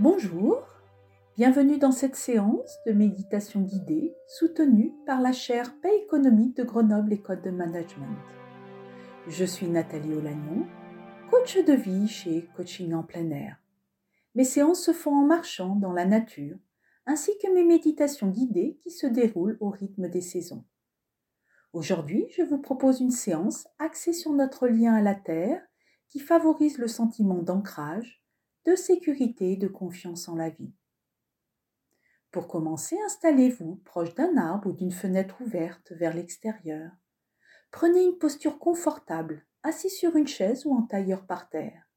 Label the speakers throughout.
Speaker 1: Bonjour, bienvenue dans cette séance de méditation guidée soutenue par la chaire Paix économique de Grenoble École de Management. Je suis Nathalie Olagnon, coach de vie chez Coaching en plein air. Mes séances se font en marchant dans la nature, ainsi que mes méditations guidées qui se déroulent au rythme des saisons. Aujourd'hui, je vous propose une séance axée sur notre lien à la Terre qui favorise le sentiment d'ancrage, de sécurité et de confiance en la vie. Pour commencer, installez-vous proche d'un arbre ou d'une fenêtre ouverte vers l'extérieur. Prenez une posture confortable, assis sur une chaise ou en tailleur par terre.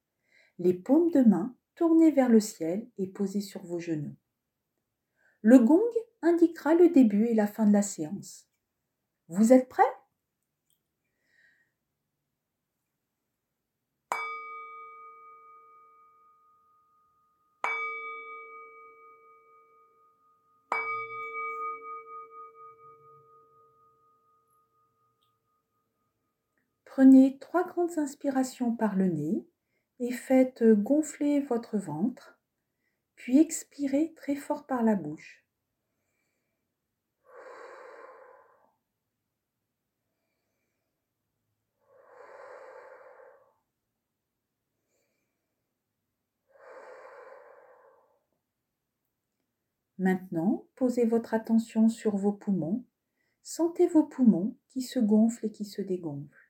Speaker 1: Les paumes de main tournées vers le ciel et posées sur vos genoux. Le gong indiquera le début et la fin de la séance. Vous êtes prêts? Prenez trois grandes inspirations par le nez et faites gonfler votre ventre, puis expirez très fort par la bouche. Maintenant, posez votre attention sur vos poumons. Sentez vos poumons qui se gonflent et qui se dégonflent.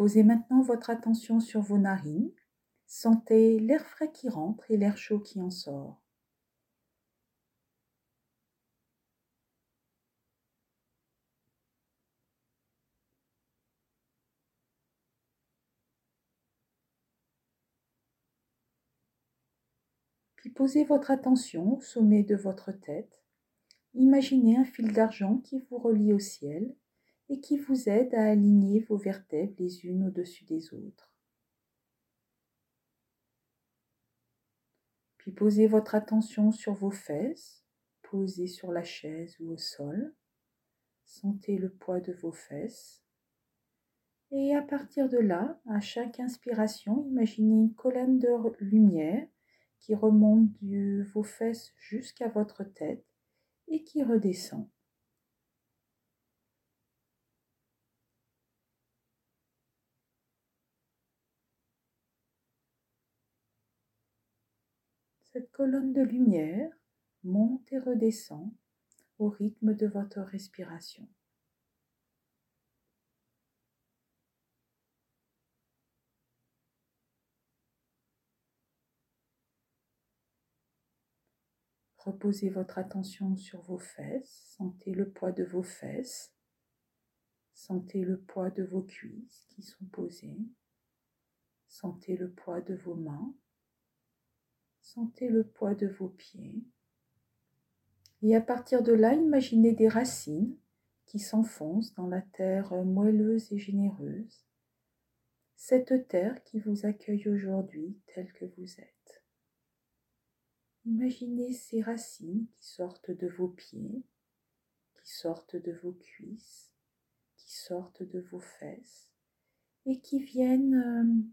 Speaker 1: Posez maintenant votre attention sur vos narines. Sentez l'air frais qui rentre et l'air chaud qui en sort. Puis posez votre attention au sommet de votre tête. Imaginez un fil d'argent qui vous relie au ciel et qui vous aide à aligner vos vertèbres les unes au-dessus des autres. Puis posez votre attention sur vos fesses, posées sur la chaise ou au sol. Sentez le poids de vos fesses. Et à partir de là, à chaque inspiration, imaginez une colonne de lumière qui remonte de vos fesses jusqu'à votre tête et qui redescend. Cette colonne de lumière monte et redescend au rythme de votre respiration. Reposez votre attention sur vos fesses, sentez le poids de vos fesses, sentez le poids de vos cuisses qui sont posées, sentez le poids de vos mains Sentez le poids de vos pieds. Et à partir de là, imaginez des racines qui s'enfoncent dans la terre moelleuse et généreuse, cette terre qui vous accueille aujourd'hui telle que vous êtes. Imaginez ces racines qui sortent de vos pieds, qui sortent de vos cuisses, qui sortent de vos fesses et qui viennent euh,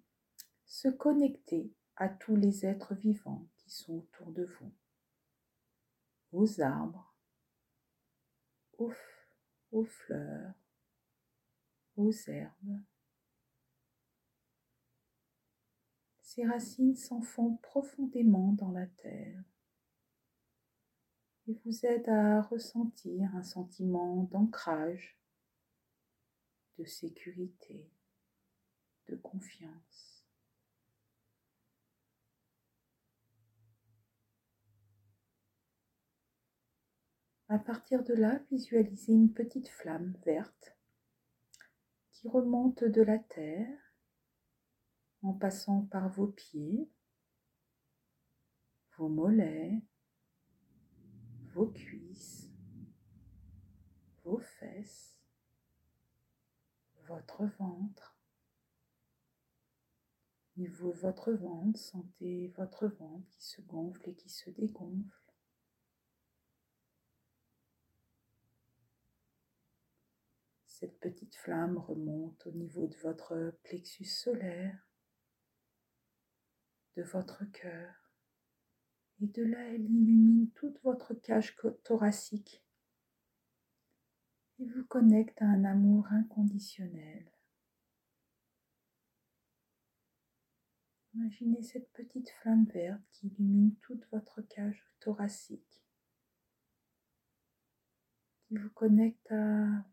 Speaker 1: se connecter à tous les êtres vivants qui sont autour de vous, aux arbres, aux, fleurs, aux herbes. Ces racines s'enfoncent profondément dans la terre et vous aident à ressentir un sentiment d'ancrage, de sécurité, de confiance. À partir de là, visualisez une petite flamme verte qui remonte de la terre en passant par vos pieds, vos mollets, vos cuisses, vos fesses, votre ventre, niveau votre ventre, sentez votre ventre qui se gonfle et qui se dégonfle. Cette petite flamme remonte au niveau de votre plexus solaire, de votre cœur, et de là elle illumine toute votre cage thoracique et vous connecte à un amour inconditionnel. Imaginez cette petite flamme verte qui illumine toute votre cage thoracique, qui vous connecte à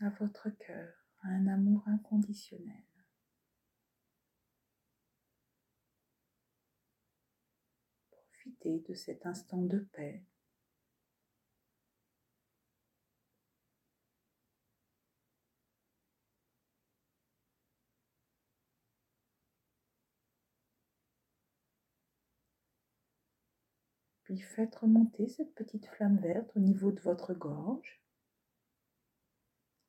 Speaker 1: à votre cœur, à un amour inconditionnel. Profitez de cet instant de paix. Puis faites remonter cette petite flamme verte au niveau de votre gorge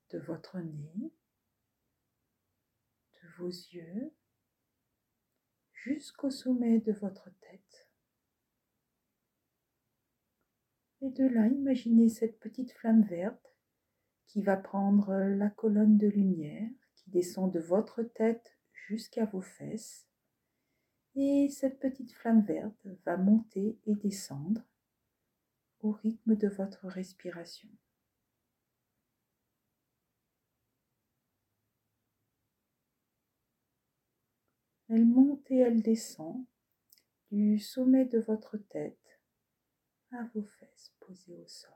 Speaker 1: de votre nez, de vos yeux, jusqu'au sommet de votre tête. Et de là, imaginez cette petite flamme verte qui va prendre la colonne de lumière qui descend de votre tête jusqu'à vos fesses. Et cette petite flamme verte va monter et descendre au rythme de votre respiration. Elle monte et elle descend du sommet de votre tête à vos fesses posées au sol.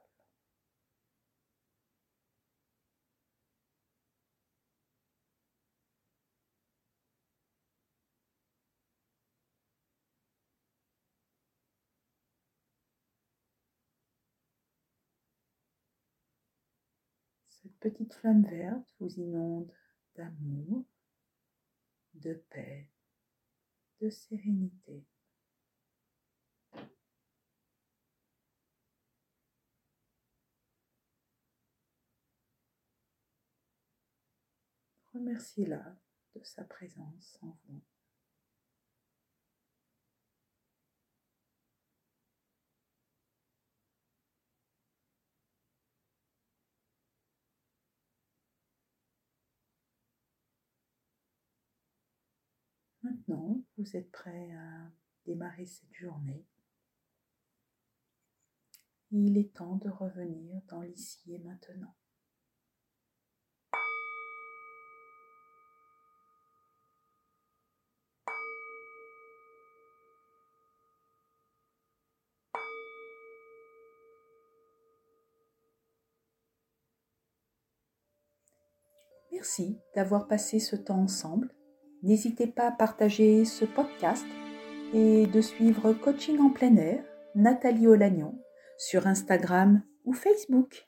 Speaker 1: Cette petite flamme verte vous inonde d'amour, de paix, de sérénité. Remerciez-la de sa présence en vous. Maintenant, vous êtes prêt à démarrer cette journée. Il est temps de revenir dans l'ici et maintenant. Merci d'avoir passé ce temps ensemble N'hésitez pas à partager ce podcast et de suivre Coaching en plein air, Nathalie Olagnon, sur Instagram ou Facebook.